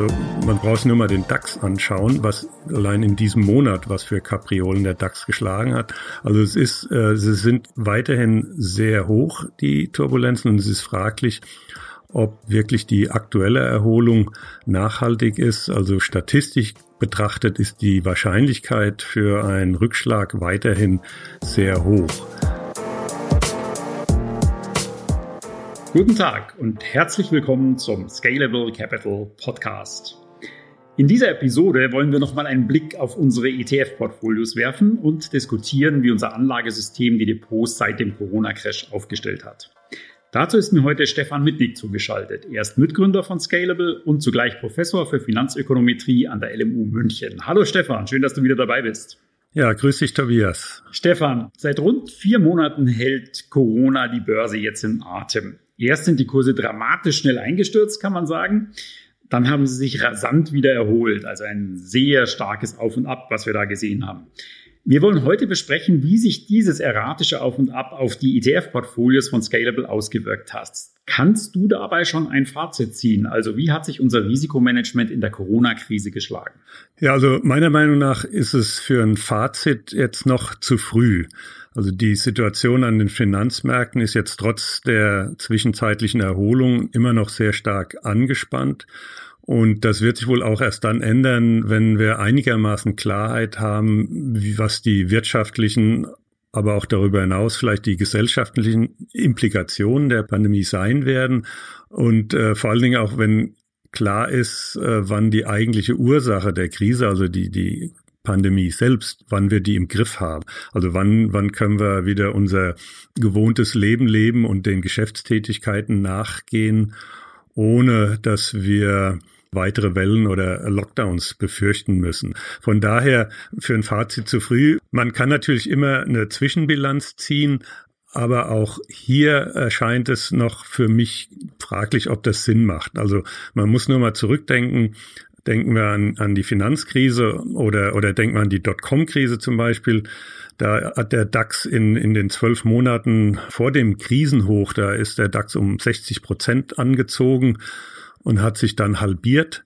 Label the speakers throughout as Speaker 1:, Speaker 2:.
Speaker 1: Also man braucht nur mal den DAX anschauen, was allein in diesem Monat, was für Kapriolen der DAX geschlagen hat. Also es ist, äh, sie sind weiterhin sehr hoch, die Turbulenzen, und es ist fraglich, ob wirklich die aktuelle Erholung nachhaltig ist. Also statistisch betrachtet ist die Wahrscheinlichkeit für einen Rückschlag weiterhin sehr hoch.
Speaker 2: Guten Tag und herzlich willkommen zum Scalable Capital Podcast. In dieser Episode wollen wir nochmal einen Blick auf unsere ETF-Portfolios werfen und diskutieren, wie unser Anlagesystem die Depots seit dem Corona-Crash aufgestellt hat. Dazu ist mir heute Stefan Mitnick zugeschaltet. Er ist Mitgründer von Scalable und zugleich Professor für Finanzökonometrie an der LMU München. Hallo Stefan, schön, dass du wieder dabei bist.
Speaker 1: Ja, grüß dich, Tobias.
Speaker 2: Stefan, seit rund vier Monaten hält Corona die Börse jetzt in Atem. Erst sind die Kurse dramatisch schnell eingestürzt, kann man sagen. Dann haben sie sich rasant wieder erholt. Also ein sehr starkes Auf und Ab, was wir da gesehen haben. Wir wollen heute besprechen, wie sich dieses erratische Auf und Ab auf die ETF-Portfolios von Scalable ausgewirkt hat. Kannst du dabei schon ein Fazit ziehen? Also wie hat sich unser Risikomanagement in der Corona-Krise geschlagen?
Speaker 1: Ja, also meiner Meinung nach ist es für ein Fazit jetzt noch zu früh. Also die Situation an den Finanzmärkten ist jetzt trotz der zwischenzeitlichen Erholung immer noch sehr stark angespannt. Und das wird sich wohl auch erst dann ändern, wenn wir einigermaßen Klarheit haben, wie, was die wirtschaftlichen, aber auch darüber hinaus vielleicht die gesellschaftlichen Implikationen der Pandemie sein werden. Und äh, vor allen Dingen auch, wenn klar ist, äh, wann die eigentliche Ursache der Krise, also die, die Pandemie selbst, wann wir die im Griff haben. Also wann, wann können wir wieder unser gewohntes Leben leben und den Geschäftstätigkeiten nachgehen, ohne dass wir weitere Wellen oder Lockdowns befürchten müssen. Von daher für ein Fazit zu früh. Man kann natürlich immer eine Zwischenbilanz ziehen, aber auch hier erscheint es noch für mich fraglich, ob das Sinn macht. Also man muss nur mal zurückdenken, Denken wir an, an die Finanzkrise oder, oder denken wir an die Dotcom-Krise zum Beispiel. Da hat der DAX in, in den zwölf Monaten vor dem Krisenhoch, da ist der DAX um 60 Prozent angezogen und hat sich dann halbiert,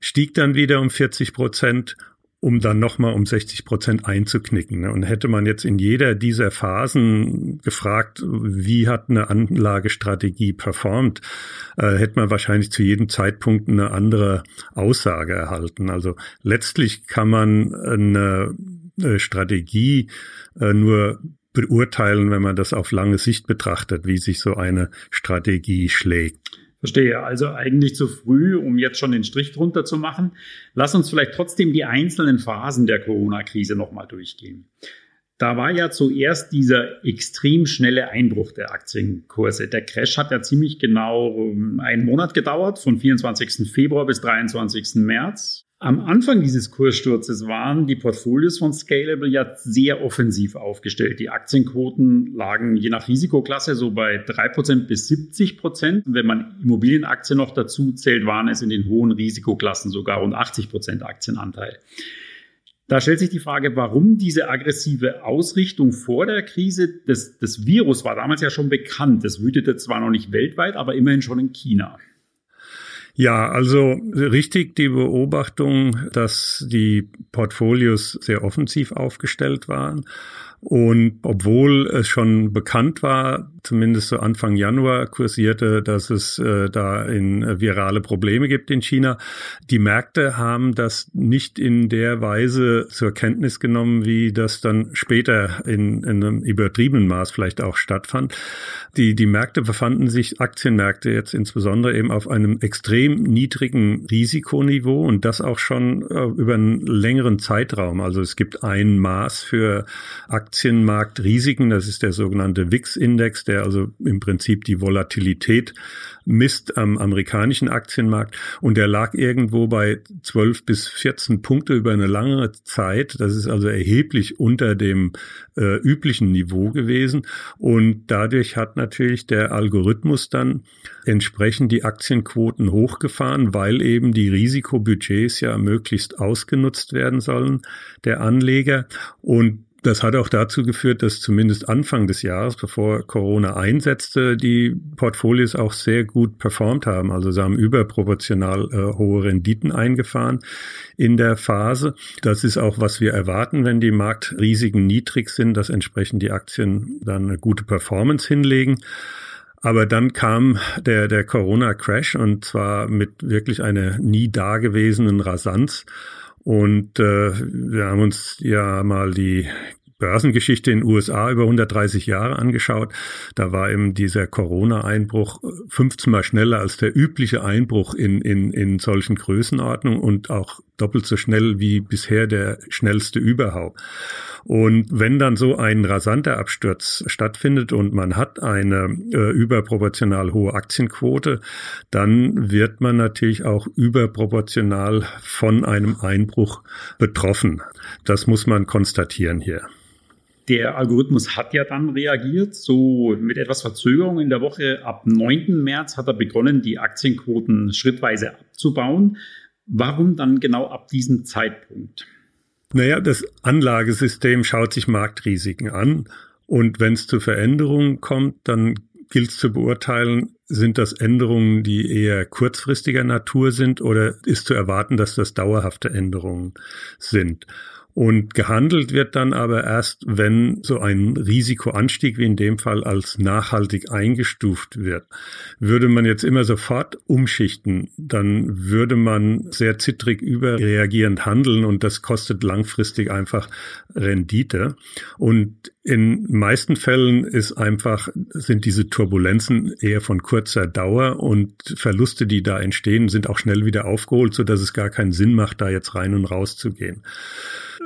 Speaker 1: stieg dann wieder um 40 Prozent um dann nochmal um 60 Prozent einzuknicken. Ne? Und hätte man jetzt in jeder dieser Phasen gefragt, wie hat eine Anlagestrategie performt, äh, hätte man wahrscheinlich zu jedem Zeitpunkt eine andere Aussage erhalten. Also letztlich kann man eine, eine Strategie äh, nur beurteilen, wenn man das auf lange Sicht betrachtet, wie sich so eine Strategie schlägt.
Speaker 2: Verstehe. Also eigentlich zu früh, um jetzt schon den Strich drunter zu machen. Lass uns vielleicht trotzdem die einzelnen Phasen der Corona-Krise nochmal durchgehen. Da war ja zuerst dieser extrem schnelle Einbruch der Aktienkurse. Der Crash hat ja ziemlich genau ähm, einen Monat gedauert, von 24. Februar bis 23. März. Am Anfang dieses Kurssturzes waren die Portfolios von Scalable ja sehr offensiv aufgestellt. Die Aktienquoten lagen je nach Risikoklasse so bei 3% bis 70%. Wenn man Immobilienaktien noch dazu zählt, waren es in den hohen Risikoklassen sogar rund 80% Aktienanteil. Da stellt sich die Frage, warum diese aggressive Ausrichtung vor der Krise des, des Virus war damals ja schon bekannt. Das wütete zwar noch nicht weltweit, aber immerhin schon in China.
Speaker 1: Ja, also richtig die Beobachtung, dass die Portfolios sehr offensiv aufgestellt waren. Und obwohl es schon bekannt war, zumindest so Anfang Januar kursierte, dass es äh, da in äh, virale Probleme gibt in China. Die Märkte haben das nicht in der Weise zur Kenntnis genommen, wie das dann später in, in einem übertriebenen Maß vielleicht auch stattfand. Die, die Märkte befanden sich, Aktienmärkte jetzt insbesondere eben auf einem extrem niedrigen Risikoniveau und das auch schon äh, über einen längeren Zeitraum. Also es gibt ein Maß für Aktienmarktrisiken, das ist der sogenannte WIX-Index, der also im Prinzip die Volatilität misst am amerikanischen Aktienmarkt. Und der lag irgendwo bei 12 bis 14 Punkte über eine lange Zeit. Das ist also erheblich unter dem äh, üblichen Niveau gewesen. Und dadurch hat natürlich der Algorithmus dann entsprechend die Aktienquoten hochgefahren, weil eben die Risikobudgets ja möglichst ausgenutzt werden sollen der Anleger. Und Das hat auch dazu geführt, dass zumindest Anfang des Jahres, bevor Corona einsetzte, die Portfolios auch sehr gut performt haben. Also sie haben überproportional äh, hohe Renditen eingefahren in der Phase. Das ist auch, was wir erwarten, wenn die Marktrisiken niedrig sind, dass entsprechend die Aktien dann eine gute Performance hinlegen. Aber dann kam der, der Corona-Crash und zwar mit wirklich einer nie dagewesenen Rasanz. Und äh, wir haben uns ja mal die Börsengeschichte in den USA über 130 Jahre angeschaut. Da war eben dieser Corona-Einbruch 15 mal schneller als der übliche Einbruch in, in, in solchen Größenordnungen und auch doppelt so schnell wie bisher der schnellste überhaupt. Und wenn dann so ein rasanter Absturz stattfindet und man hat eine äh, überproportional hohe Aktienquote, dann wird man natürlich auch überproportional von einem Einbruch betroffen. Das muss man konstatieren hier.
Speaker 2: Der Algorithmus hat ja dann reagiert, so mit etwas Verzögerung in der Woche. Ab 9. März hat er begonnen, die Aktienquoten schrittweise abzubauen. Warum dann genau ab diesem Zeitpunkt?
Speaker 1: Naja, das Anlagesystem schaut sich Marktrisiken an und wenn es zu Veränderungen kommt, dann gilt es zu beurteilen, sind das Änderungen, die eher kurzfristiger Natur sind oder ist zu erwarten, dass das dauerhafte Änderungen sind. Und gehandelt wird dann aber erst, wenn so ein Risikoanstieg wie in dem Fall als nachhaltig eingestuft wird. Würde man jetzt immer sofort umschichten, dann würde man sehr zittrig überreagierend handeln und das kostet langfristig einfach Rendite. Und in meisten Fällen ist einfach, sind diese Turbulenzen eher von kurzer Dauer und Verluste, die da entstehen, sind auch schnell wieder aufgeholt, so dass es gar keinen Sinn macht, da jetzt rein und raus zu gehen.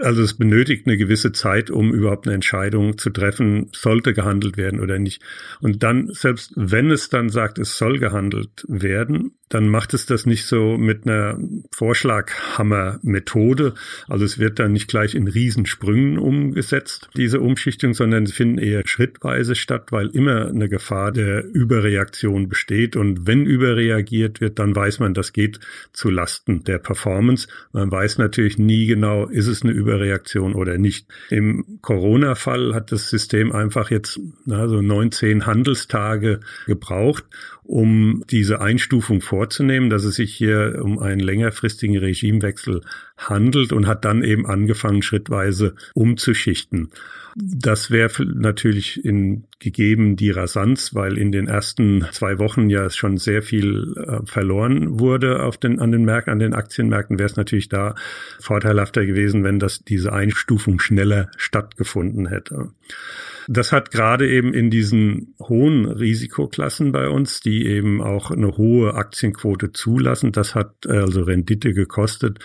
Speaker 1: Also es benötigt eine gewisse Zeit, um überhaupt eine Entscheidung zu treffen, sollte gehandelt werden oder nicht. Und dann, selbst wenn es dann sagt, es soll gehandelt werden, dann macht es das nicht so mit einer Vorschlaghammer-Methode. Also es wird dann nicht gleich in Riesensprüngen umgesetzt, diese Umschichtung, sondern sie finden eher schrittweise statt, weil immer eine Gefahr der Überreaktion besteht. Und wenn überreagiert wird, dann weiß man, das geht zu Lasten der Performance. Man weiß natürlich nie genau, ist es eine Überreaktion oder nicht. Im Corona-Fall hat das System einfach jetzt also 19 Handelstage gebraucht, um diese Einstufung vorzunehmen, dass es sich hier um einen längerfristigen Regimewechsel handelt und hat dann eben angefangen, schrittweise umzuschichten. Das wäre natürlich in gegeben die Rasanz, weil in den ersten zwei Wochen ja schon sehr viel äh, verloren wurde auf den, an den Märkten, an den Aktienmärkten, wäre es natürlich da vorteilhafter gewesen, wenn das diese Einstufung schneller stattgefunden hätte. Das hat gerade eben in diesen hohen Risikoklassen bei uns, die eben auch eine hohe Aktienquote zulassen, das hat äh, also Rendite gekostet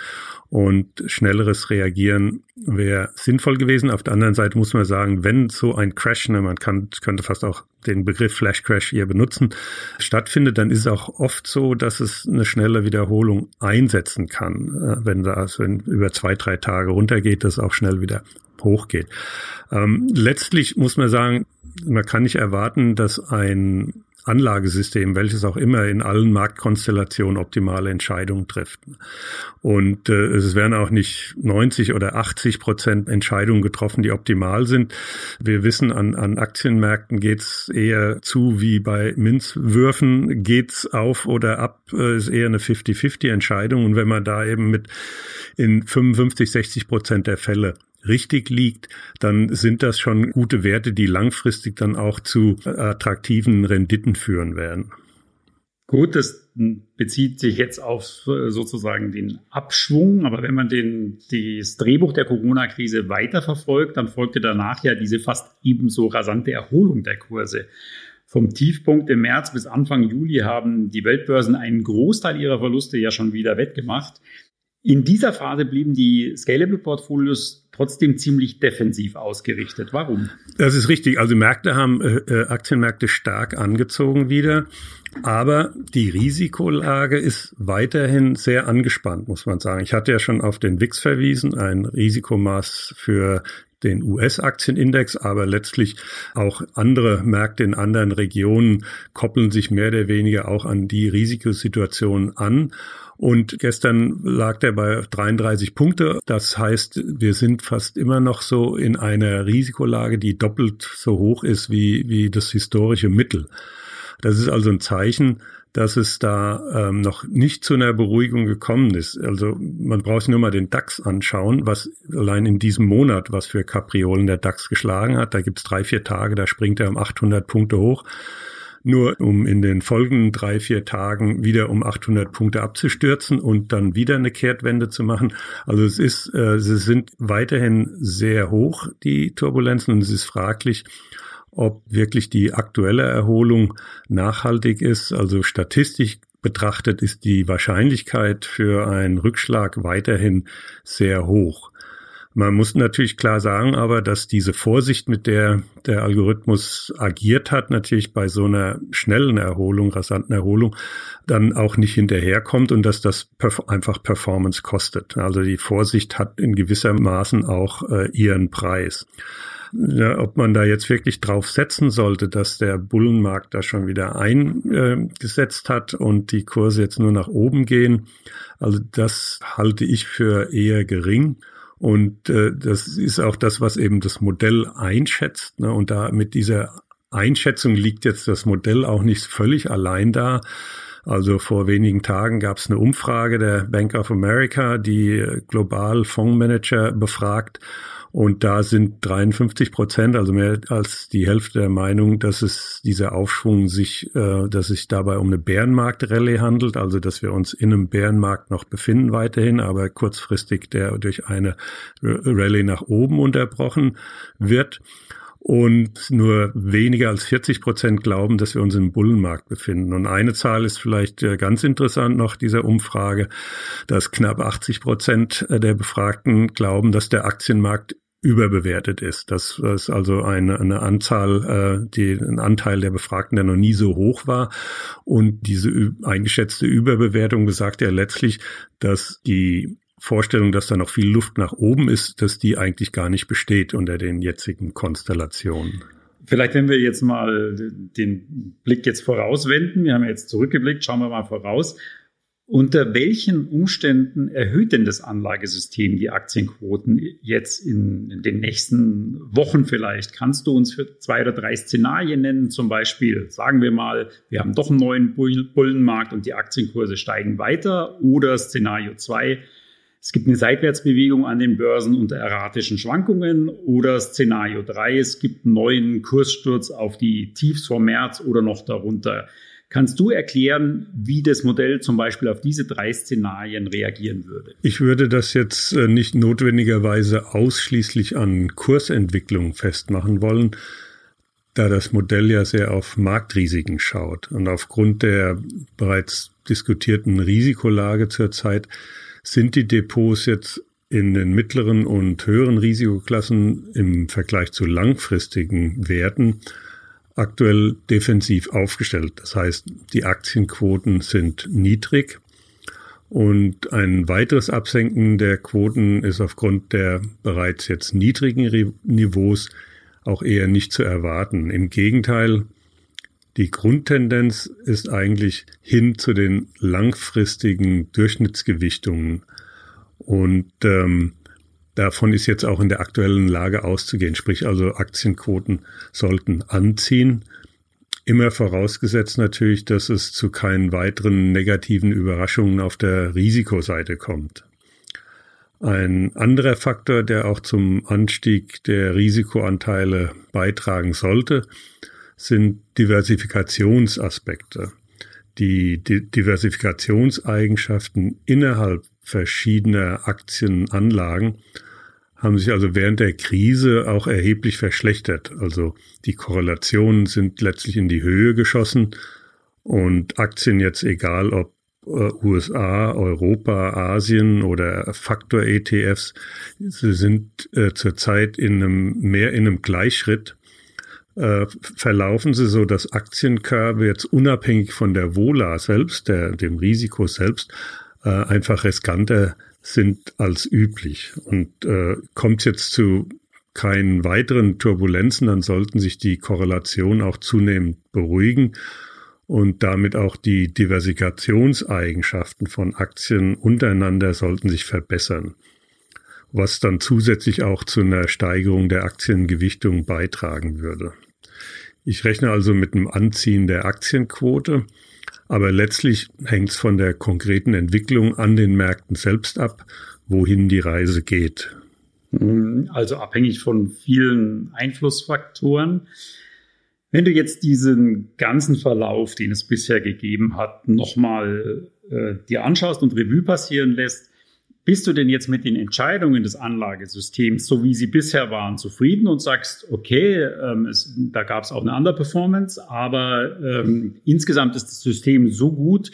Speaker 1: und schnelleres Reagieren wäre sinnvoll gewesen. Auf der anderen Seite muss man sagen, wenn so ein Crash, ne, man kann, könnte fast auch den Begriff Flash Crash hier benutzen, stattfindet, dann ist es auch oft so, dass es eine schnelle Wiederholung einsetzen kann. Äh, wenn das, wenn über zwei, drei Tage runtergeht, das auch schnell wieder hochgeht. Ähm, letztlich muss man sagen, man kann nicht erwarten, dass ein Anlagesystem, welches auch immer in allen Marktkonstellationen optimale Entscheidungen trifft. Und äh, es werden auch nicht 90 oder 80 Prozent Entscheidungen getroffen, die optimal sind. Wir wissen, an, an Aktienmärkten geht's eher zu wie bei Minzwürfen. Geht's auf oder ab, äh, ist eher eine 50-50 Entscheidung. Und wenn man da eben mit in 55, 60 Prozent der Fälle richtig liegt, dann sind das schon gute Werte, die langfristig dann auch zu attraktiven Renditen führen werden.
Speaker 2: Gut, das bezieht sich jetzt auf äh, sozusagen den Abschwung, aber wenn man den, das Drehbuch der Corona-Krise weiterverfolgt, dann folgte danach ja diese fast ebenso rasante Erholung der Kurse. Vom Tiefpunkt im März bis Anfang Juli haben die Weltbörsen einen Großteil ihrer Verluste ja schon wieder wettgemacht. In dieser Phase blieben die Scalable Portfolios trotzdem ziemlich defensiv ausgerichtet. Warum?
Speaker 1: Das ist richtig. Also Märkte haben äh, äh, Aktienmärkte stark angezogen wieder. Aber die Risikolage ist weiterhin sehr angespannt, muss man sagen. Ich hatte ja schon auf den WIX verwiesen, ein Risikomaß für den US-Aktienindex, aber letztlich auch andere Märkte in anderen Regionen koppeln sich mehr oder weniger auch an die Risikosituation an. Und gestern lag der bei 33 Punkte. Das heißt, wir sind fast immer noch so in einer Risikolage, die doppelt so hoch ist wie, wie das historische Mittel. Das ist also ein Zeichen, dass es da ähm, noch nicht zu einer Beruhigung gekommen ist. Also man braucht nur mal den DAX anschauen, was allein in diesem Monat, was für Kapriolen der DAX geschlagen hat. Da gibt's drei, vier Tage, da springt er um 800 Punkte hoch nur um in den folgenden drei, vier Tagen wieder um 800 Punkte abzustürzen und dann wieder eine Kehrtwende zu machen. Also es ist, äh, sie sind weiterhin sehr hoch, die Turbulenzen, und es ist fraglich, ob wirklich die aktuelle Erholung nachhaltig ist. Also statistisch betrachtet ist die Wahrscheinlichkeit für einen Rückschlag weiterhin sehr hoch. Man muss natürlich klar sagen, aber dass diese Vorsicht, mit der der Algorithmus agiert hat, natürlich bei so einer schnellen Erholung, rasanten Erholung, dann auch nicht hinterherkommt und dass das einfach Performance kostet. Also die Vorsicht hat in gewisser Maßen auch äh, ihren Preis. Ja, ob man da jetzt wirklich drauf setzen sollte, dass der Bullenmarkt da schon wieder eingesetzt hat und die Kurse jetzt nur nach oben gehen, also das halte ich für eher gering. Und äh, das ist auch das, was eben das Modell einschätzt. Ne? Und da mit dieser Einschätzung liegt jetzt das Modell auch nicht völlig allein da. Also vor wenigen Tagen gab es eine Umfrage der Bank of America, die global Fondsmanager befragt. Und da sind 53 Prozent, also mehr als die Hälfte der Meinung, dass es dieser Aufschwung sich, äh, dass sich dabei um eine Bärenmarkt-Rallye handelt, also dass wir uns in einem Bärenmarkt noch befinden weiterhin, aber kurzfristig der durch eine Rallye nach oben unterbrochen wird. Und nur weniger als 40 Prozent glauben, dass wir uns im Bullenmarkt befinden. Und eine Zahl ist vielleicht äh, ganz interessant noch dieser Umfrage, dass knapp 80 Prozent der Befragten glauben, dass der Aktienmarkt überbewertet ist. Das ist also eine, eine Anzahl, äh, die ein Anteil der Befragten, der noch nie so hoch war. Und diese eingeschätzte Überbewertung besagt ja letztlich, dass die Vorstellung, dass da noch viel Luft nach oben ist, dass die eigentlich gar nicht besteht unter den jetzigen Konstellationen.
Speaker 2: Vielleicht, wenn wir jetzt mal den Blick jetzt vorauswenden, wir haben jetzt zurückgeblickt, schauen wir mal voraus. Unter welchen Umständen erhöht denn das Anlagesystem die Aktienquoten jetzt in, den nächsten Wochen vielleicht? Kannst du uns für zwei oder drei Szenarien nennen? Zum Beispiel, sagen wir mal, wir haben doch einen neuen Bullenmarkt und die Aktienkurse steigen weiter. Oder Szenario zwei, es gibt eine Seitwärtsbewegung an den Börsen unter erratischen Schwankungen. Oder Szenario drei, es gibt einen neuen Kurssturz auf die Tiefs vom März oder noch darunter. Kannst du erklären, wie das Modell zum Beispiel auf diese drei Szenarien reagieren würde?
Speaker 1: Ich würde das jetzt äh, nicht notwendigerweise ausschließlich an Kursentwicklung festmachen wollen, da das Modell ja sehr auf Marktrisiken schaut. Und aufgrund der bereits diskutierten Risikolage zurzeit sind die Depots jetzt in den mittleren und höheren Risikoklassen im Vergleich zu langfristigen Werten aktuell defensiv aufgestellt. Das heißt, die Aktienquoten sind niedrig und ein weiteres Absenken der Quoten ist aufgrund der bereits jetzt niedrigen Niveaus auch eher nicht zu erwarten. Im Gegenteil, die Grundtendenz ist eigentlich hin zu den langfristigen Durchschnittsgewichtungen. Und ähm, Davon ist jetzt auch in der aktuellen Lage auszugehen, sprich also Aktienquoten sollten anziehen. Immer vorausgesetzt natürlich, dass es zu keinen weiteren negativen Überraschungen auf der Risikoseite kommt. Ein anderer Faktor, der auch zum Anstieg der Risikoanteile beitragen sollte, sind Diversifikationsaspekte. Die Diversifikationseigenschaften innerhalb verschiedener Aktienanlagen haben sich also während der Krise auch erheblich verschlechtert. Also die Korrelationen sind letztlich in die Höhe geschossen und Aktien jetzt egal ob äh, USA, Europa, Asien oder Faktor-ETFs, sie sind äh, zurzeit in einem, mehr in einem Gleichschritt. Äh, verlaufen sie so, dass Aktienkörbe jetzt unabhängig von der Vola selbst, der, dem Risiko selbst, äh, einfach riskanter sind als üblich. Und äh, kommt jetzt zu keinen weiteren Turbulenzen, dann sollten sich die Korrelationen auch zunehmend beruhigen und damit auch die Diversifikationseigenschaften von Aktien untereinander sollten sich verbessern, was dann zusätzlich auch zu einer Steigerung der Aktiengewichtung beitragen würde. Ich rechne also mit einem Anziehen der Aktienquote, aber letztlich hängt es von der konkreten Entwicklung an den Märkten selbst ab, wohin die Reise geht.
Speaker 2: Also abhängig von vielen Einflussfaktoren. Wenn du jetzt diesen ganzen Verlauf, den es bisher gegeben hat, nochmal äh, dir anschaust und Revue passieren lässt, bist du denn jetzt mit den Entscheidungen des Anlagesystems, so wie sie bisher waren, zufrieden und sagst, okay, ähm, es, da gab es auch eine andere Performance, aber ähm, insgesamt ist das System so gut,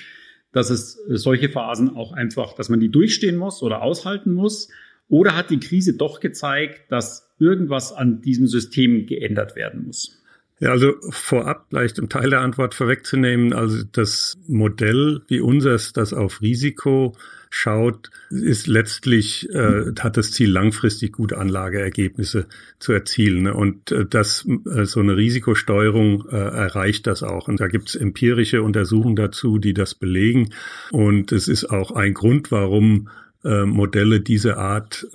Speaker 2: dass es solche Phasen auch einfach, dass man die durchstehen muss oder aushalten muss? Oder hat die Krise doch gezeigt, dass irgendwas an diesem System geändert werden muss?
Speaker 1: Ja, also vorab vielleicht um Teil der Antwort vorwegzunehmen, also das Modell wie unseres, das auf Risiko schaut, ist letztlich, äh, hat das Ziel, langfristig gute Anlageergebnisse zu erzielen. Ne? Und äh, das, äh, so eine Risikosteuerung äh, erreicht das auch. Und da gibt es empirische Untersuchungen dazu, die das belegen. Und es ist auch ein Grund, warum äh, Modelle dieser Art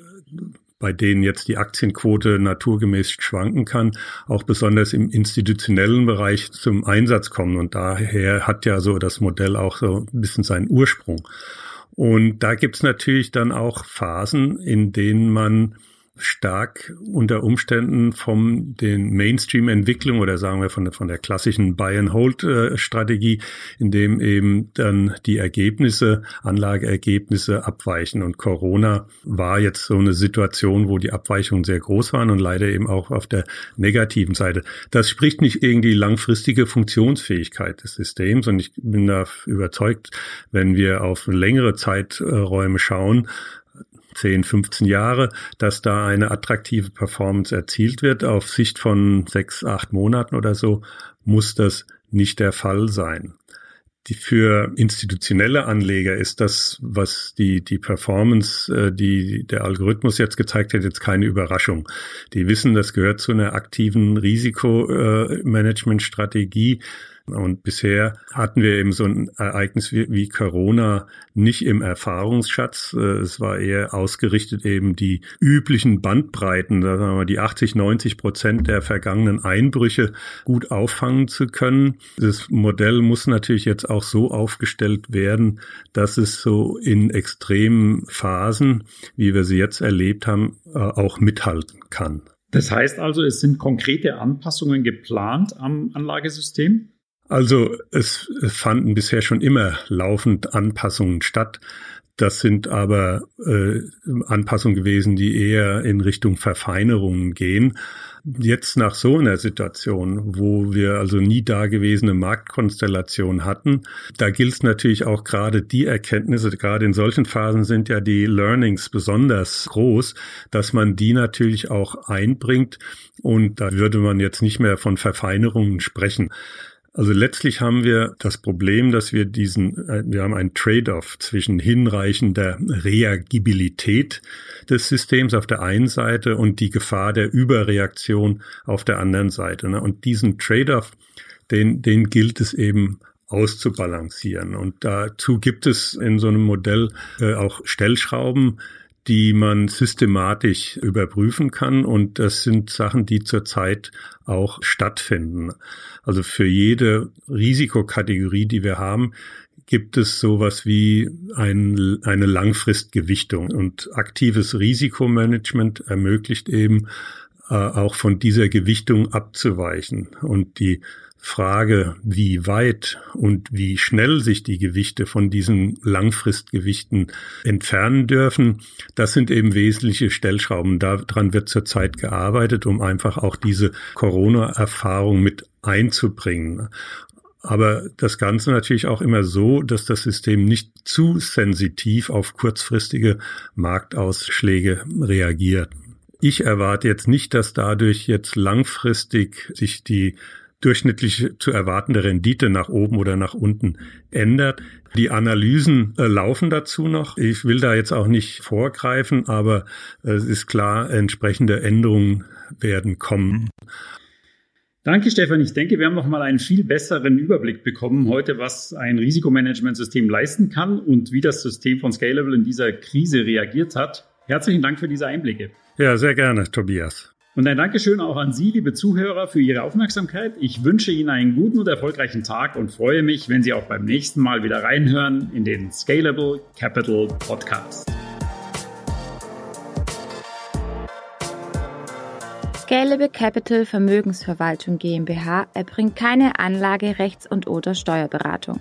Speaker 1: bei denen jetzt die Aktienquote naturgemäß schwanken kann, auch besonders im institutionellen Bereich zum Einsatz kommen. Und daher hat ja so das Modell auch so ein bisschen seinen Ursprung. Und da gibt's natürlich dann auch Phasen, in denen man stark unter Umständen vom den Mainstream-Entwicklung oder sagen wir von von der klassischen Buy-and-Hold-Strategie, in dem eben dann die Ergebnisse, Anlageergebnisse abweichen. Und Corona war jetzt so eine Situation, wo die Abweichungen sehr groß waren und leider eben auch auf der negativen Seite. Das spricht nicht gegen die langfristige Funktionsfähigkeit des Systems und ich bin da überzeugt, wenn wir auf längere Zeiträume schauen, 10, 15 Jahre, dass da eine attraktive Performance erzielt wird. Auf Sicht von sechs, acht Monaten oder so muss das nicht der Fall sein. Die für institutionelle Anleger ist das, was die, die Performance, äh, die der Algorithmus jetzt gezeigt hat, jetzt keine Überraschung. Die wissen, das gehört zu einer aktiven Risikomanagementstrategie. Und bisher hatten wir eben so ein Ereignis wie, wie Corona nicht im Erfahrungsschatz. Äh, es war eher ausgerichtet eben die üblichen Bandbreiten, sagen wir mal die 80, 90 Prozent der vergangenen Einbrüche gut auffangen zu können. Das Modell muss natürlich jetzt auch so aufgestellt werden, dass es so in extremen Phasen, wie wir sie jetzt erlebt haben, äh, auch mithalten kann.
Speaker 2: Das heißt also, es sind konkrete Anpassungen geplant am Anlagesystem?
Speaker 1: Also es fanden bisher schon immer laufend Anpassungen statt. Das sind aber äh, Anpassungen gewesen, die eher in Richtung Verfeinerungen gehen. Jetzt nach so einer Situation, wo wir also nie dagewesene Marktkonstellation hatten, da gilt es natürlich auch gerade die Erkenntnisse, gerade in solchen Phasen sind ja die Learnings besonders groß, dass man die natürlich auch einbringt und da würde man jetzt nicht mehr von Verfeinerungen sprechen. Also letztlich haben wir das Problem, dass wir diesen, äh, wir haben einen Trade-off zwischen hinreichender Reagibilität des Systems auf der einen Seite und die Gefahr der Überreaktion auf der anderen Seite. Ne? Und diesen Trade-off, den, den gilt es eben auszubalancieren. Und dazu gibt es in so einem Modell äh, auch Stellschrauben, die man systematisch überprüfen kann. Und das sind Sachen, die zurzeit auch stattfinden. Also für jede Risikokategorie, die wir haben, gibt es sowas wie ein, eine Langfristgewichtung. Und aktives Risikomanagement ermöglicht eben äh, auch von dieser Gewichtung abzuweichen. Und die Frage, wie weit und wie schnell sich die Gewichte von diesen Langfristgewichten entfernen dürfen, das sind eben wesentliche Stellschrauben. Daran wird zurzeit gearbeitet, um einfach auch diese Corona-Erfahrung mit einzubringen. Aber das Ganze natürlich auch immer so, dass das System nicht zu sensitiv auf kurzfristige Marktausschläge reagiert. Ich erwarte jetzt nicht, dass dadurch jetzt langfristig sich die durchschnittlich zu erwartende Rendite nach oben oder nach unten ändert. Die Analysen äh, laufen dazu noch. Ich will da jetzt auch nicht vorgreifen, aber äh, es ist klar, entsprechende Änderungen werden kommen.
Speaker 2: Danke, Stefan. Ich denke, wir haben noch mal einen viel besseren Überblick bekommen heute, was ein Risikomanagementsystem leisten kann und wie das System von Scalable in dieser Krise reagiert hat. Herzlichen Dank für diese Einblicke.
Speaker 1: Ja, sehr gerne, Tobias.
Speaker 2: Und ein Dankeschön auch an Sie, liebe Zuhörer, für Ihre Aufmerksamkeit. Ich wünsche Ihnen einen guten und erfolgreichen Tag und freue mich, wenn Sie auch beim nächsten Mal wieder reinhören in den Scalable Capital Podcast.
Speaker 3: Scalable Capital Vermögensverwaltung GmbH erbringt keine Anlage-, Rechts- und oder Steuerberatung.